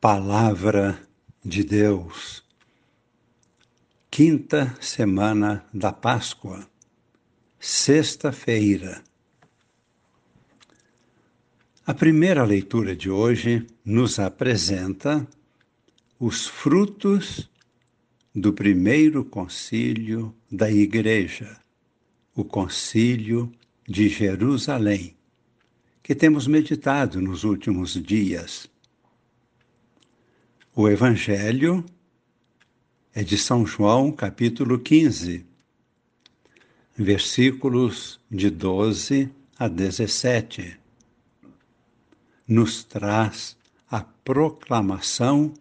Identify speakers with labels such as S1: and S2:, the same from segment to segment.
S1: Palavra de Deus. Quinta semana da Páscoa, sexta-feira. A primeira leitura de hoje nos apresenta os frutos do primeiro concílio da Igreja, o Concílio de Jerusalém, que temos meditado nos últimos dias. O Evangelho é de São João, capítulo 15, versículos de 12 a 17. Nos traz a proclamação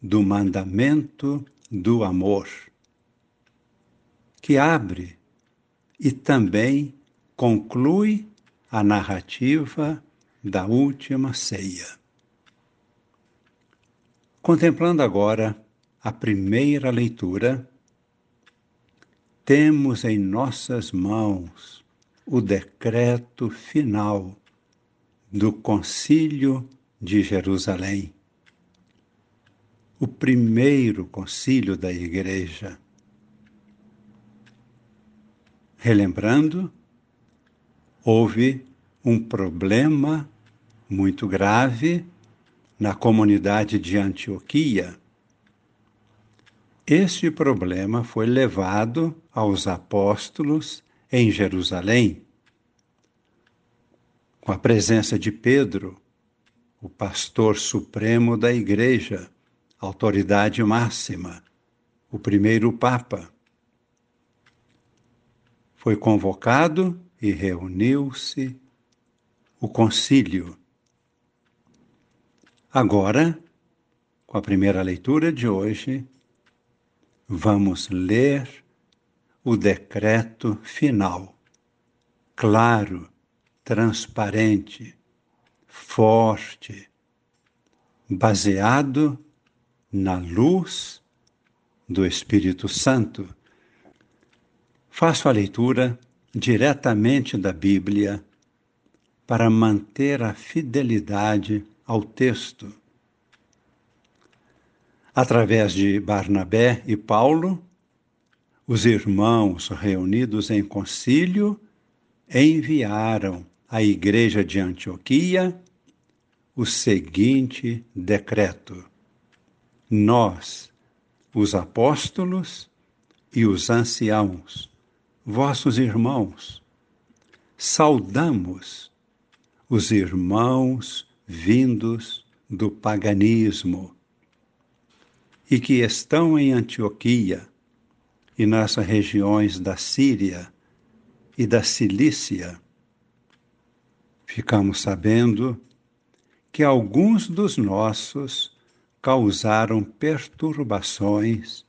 S1: do mandamento do amor, que abre e também conclui a narrativa da última ceia. Contemplando agora a primeira leitura, temos em nossas mãos o decreto final do Concílio de Jerusalém, o primeiro concílio da Igreja. Relembrando, houve um problema muito grave na comunidade de Antioquia, este problema foi levado aos apóstolos em Jerusalém, com a presença de Pedro, o pastor supremo da igreja, autoridade máxima, o primeiro Papa. Foi convocado e reuniu-se o concílio Agora, com a primeira leitura de hoje, vamos ler o decreto final, claro, transparente, forte, baseado na luz do Espírito Santo. Faço a leitura diretamente da Bíblia para manter a fidelidade ao texto. Através de Barnabé e Paulo, os irmãos reunidos em concílio enviaram à igreja de Antioquia o seguinte decreto: Nós, os apóstolos e os anciãos, vossos irmãos, saudamos os irmãos vindos do paganismo e que estão em Antioquia e nas regiões da Síria e da Cilícia. Ficamos sabendo que alguns dos nossos causaram perturbações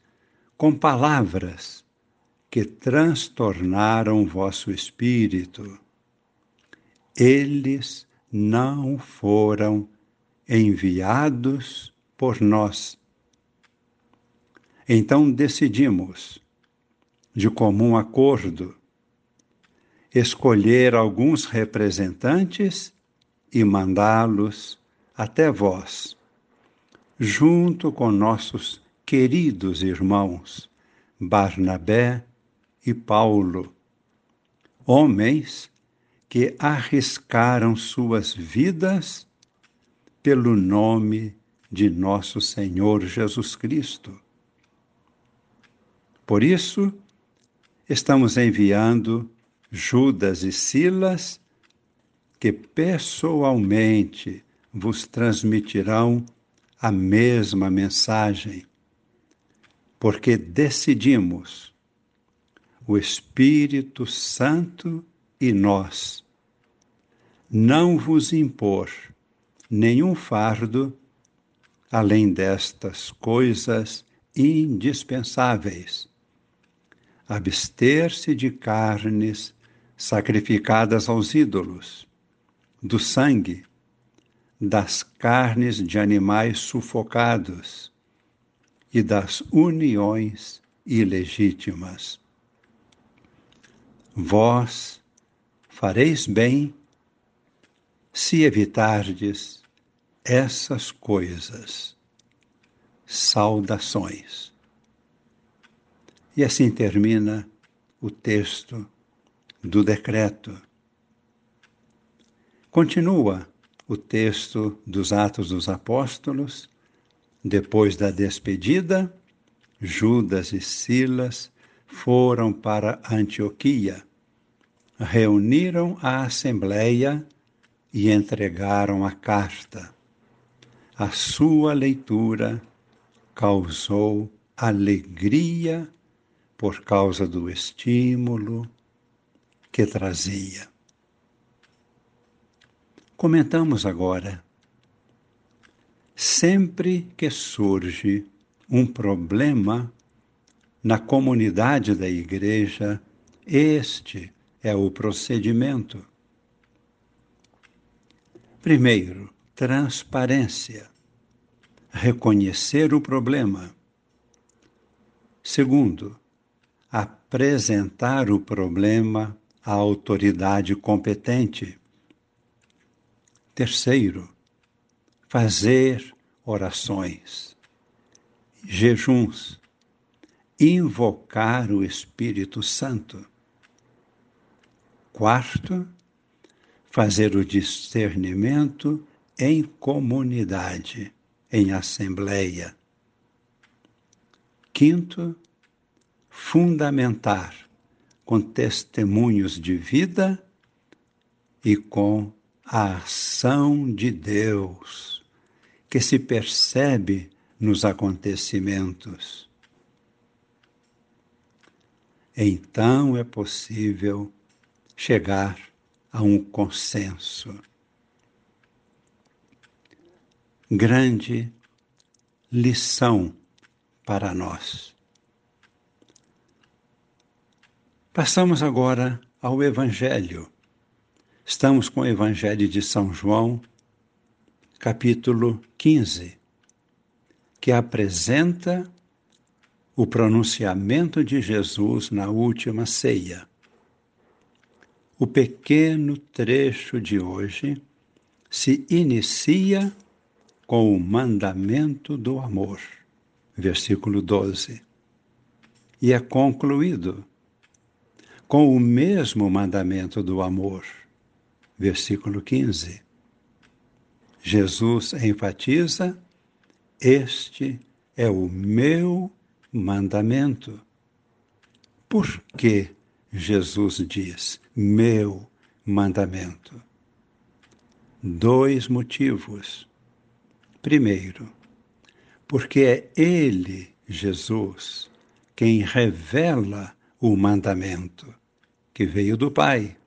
S1: com palavras que transtornaram vosso espírito. Eles não foram enviados por nós. Então decidimos, de comum acordo, escolher alguns representantes e mandá-los até vós, junto com nossos queridos irmãos Barnabé e Paulo, homens que arriscaram suas vidas pelo nome de nosso Senhor Jesus Cristo. Por isso, estamos enviando Judas e Silas, que pessoalmente vos transmitirão a mesma mensagem, porque decidimos, o Espírito Santo e nós, não vos impor nenhum fardo além destas coisas indispensáveis. Abster-se de carnes sacrificadas aos ídolos, do sangue, das carnes de animais sufocados e das uniões ilegítimas. Vós fareis bem se evitardes essas coisas. saudações. E assim termina o texto do decreto. Continua o texto dos Atos dos Apóstolos, depois da despedida, Judas e Silas foram para Antioquia, reuniram a assembleia e entregaram a carta. A sua leitura causou alegria por causa do estímulo que trazia. Comentamos agora. Sempre que surge um problema na comunidade da igreja, este é o procedimento. Primeiro, transparência. Reconhecer o problema. Segundo, apresentar o problema à autoridade competente. Terceiro, fazer orações, jejuns, invocar o Espírito Santo. Quarto, fazer o discernimento em comunidade, em assembleia. Quinto, fundamentar com testemunhos de vida e com a ação de Deus que se percebe nos acontecimentos. Então é possível chegar a um consenso. Grande lição para nós. Passamos agora ao Evangelho. Estamos com o Evangelho de São João, capítulo 15, que apresenta o pronunciamento de Jesus na última ceia. O pequeno trecho de hoje se inicia com o mandamento do amor, versículo 12, e é concluído com o mesmo mandamento do amor, versículo 15. Jesus enfatiza: Este é o meu mandamento. Por que Jesus diz meu mandamento? Dois motivos. Primeiro, porque é Ele, Jesus, quem revela o mandamento que veio do Pai.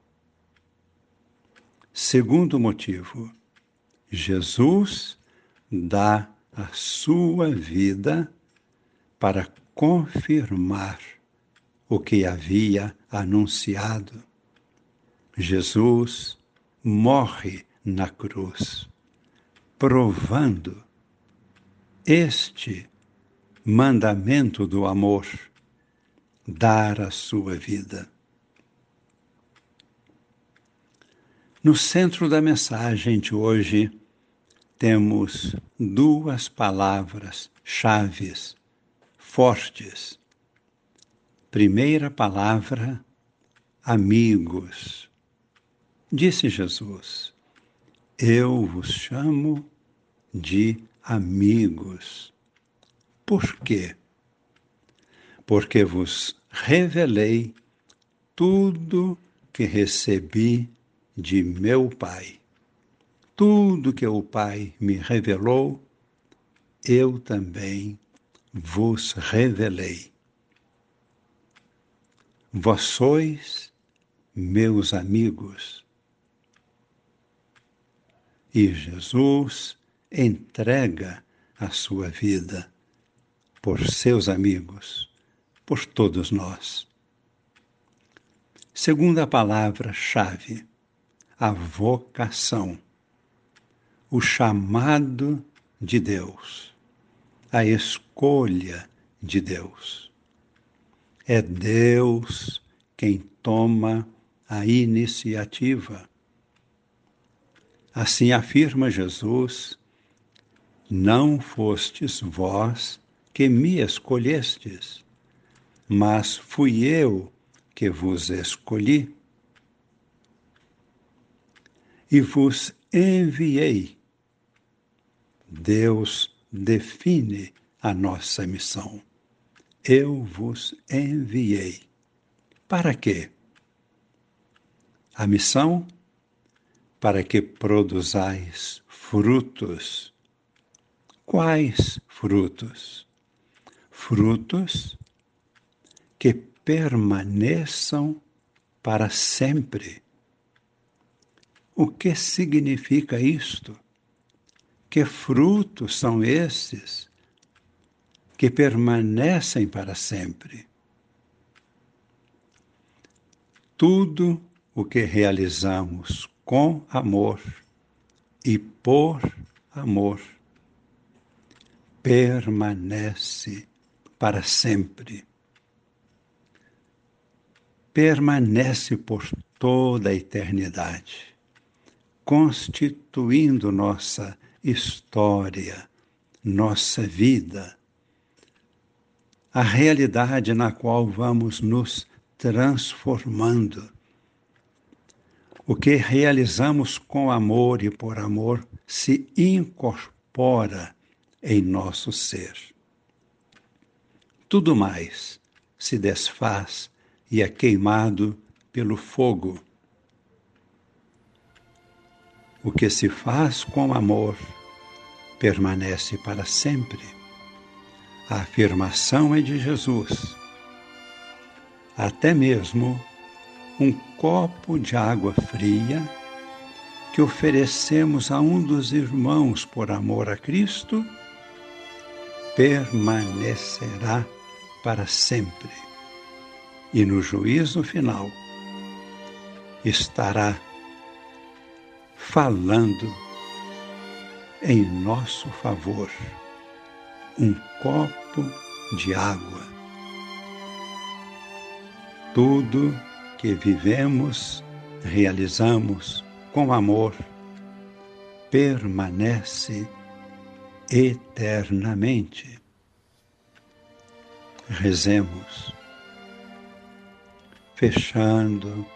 S1: Segundo motivo, Jesus dá a sua vida para confirmar o que havia anunciado. Jesus morre na cruz, provando este mandamento do amor, dar a sua vida. No centro da mensagem de hoje, temos duas palavras chaves fortes Primeira palavra, amigos. Disse Jesus: Eu vos chamo de amigos. Por quê? Porque vos revelei tudo que recebi de meu Pai. Tudo que o Pai me revelou, eu também vos revelei. Vós sois meus amigos. E Jesus entrega a sua vida por seus amigos, por todos nós. Segunda palavra-chave, a vocação, o chamado de Deus, a escolha de Deus. É Deus quem toma a iniciativa. Assim afirma Jesus Não fostes vós que me escolhestes, mas fui eu que vos escolhi e vos enviei. Deus define a nossa missão. Eu vos enviei. Para quê? A missão? Para que produzais frutos. Quais frutos? Frutos que permaneçam para sempre. O que significa isto? Que frutos são esses que permanecem para sempre? Tudo o que realizamos com amor e por amor permanece para sempre. Permanece por toda a eternidade constituindo nossa história, nossa vida, a realidade na qual vamos nos transformando. O que realizamos com amor e por amor se incorpora em nosso ser. Tudo mais se desfaz e é queimado pelo fogo o que se faz com amor permanece para sempre. A afirmação é de Jesus. Até mesmo um copo de água fria que oferecemos a um dos irmãos por amor a Cristo permanecerá para sempre. E no juízo final estará falando em nosso favor um copo de água. Tudo que vivemos, realizamos com amor, permanece eternamente. Rezemos, fechando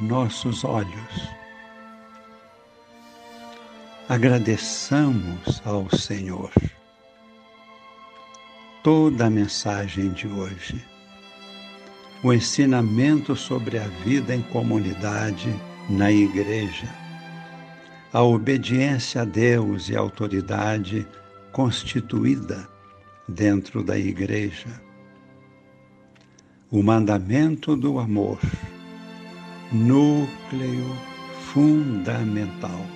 S1: nossos olhos agradeçamos ao Senhor toda a mensagem de hoje, o ensinamento sobre a vida em comunidade na igreja, a obediência a Deus e a autoridade constituída dentro da igreja, o mandamento do amor, núcleo fundamental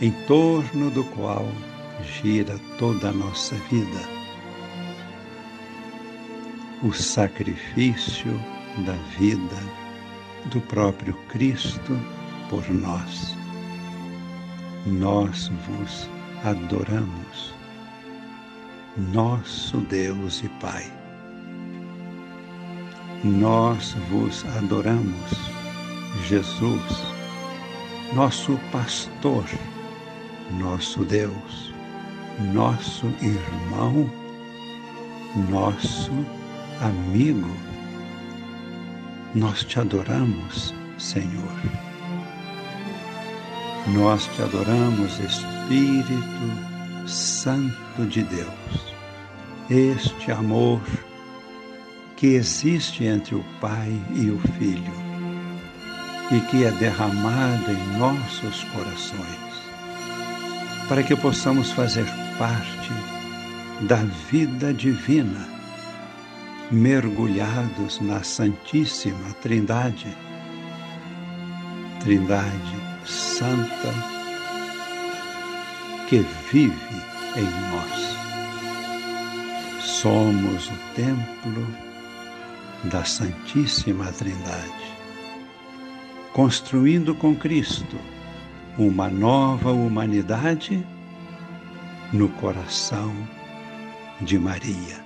S1: em torno do qual gira toda a nossa vida. O sacrifício da vida do próprio Cristo por nós. Nós vos adoramos, nosso Deus e Pai. Nós vos adoramos, Jesus, nosso pastor nosso Deus, nosso irmão, nosso amigo. Nós te adoramos, Senhor. Nós te adoramos, Espírito Santo de Deus. Este amor que existe entre o Pai e o Filho e que é derramado em nossos corações para que possamos fazer parte da vida divina, mergulhados na Santíssima Trindade, Trindade Santa, que vive em nós. Somos o templo da Santíssima Trindade, construindo com Cristo uma nova humanidade no coração de Maria.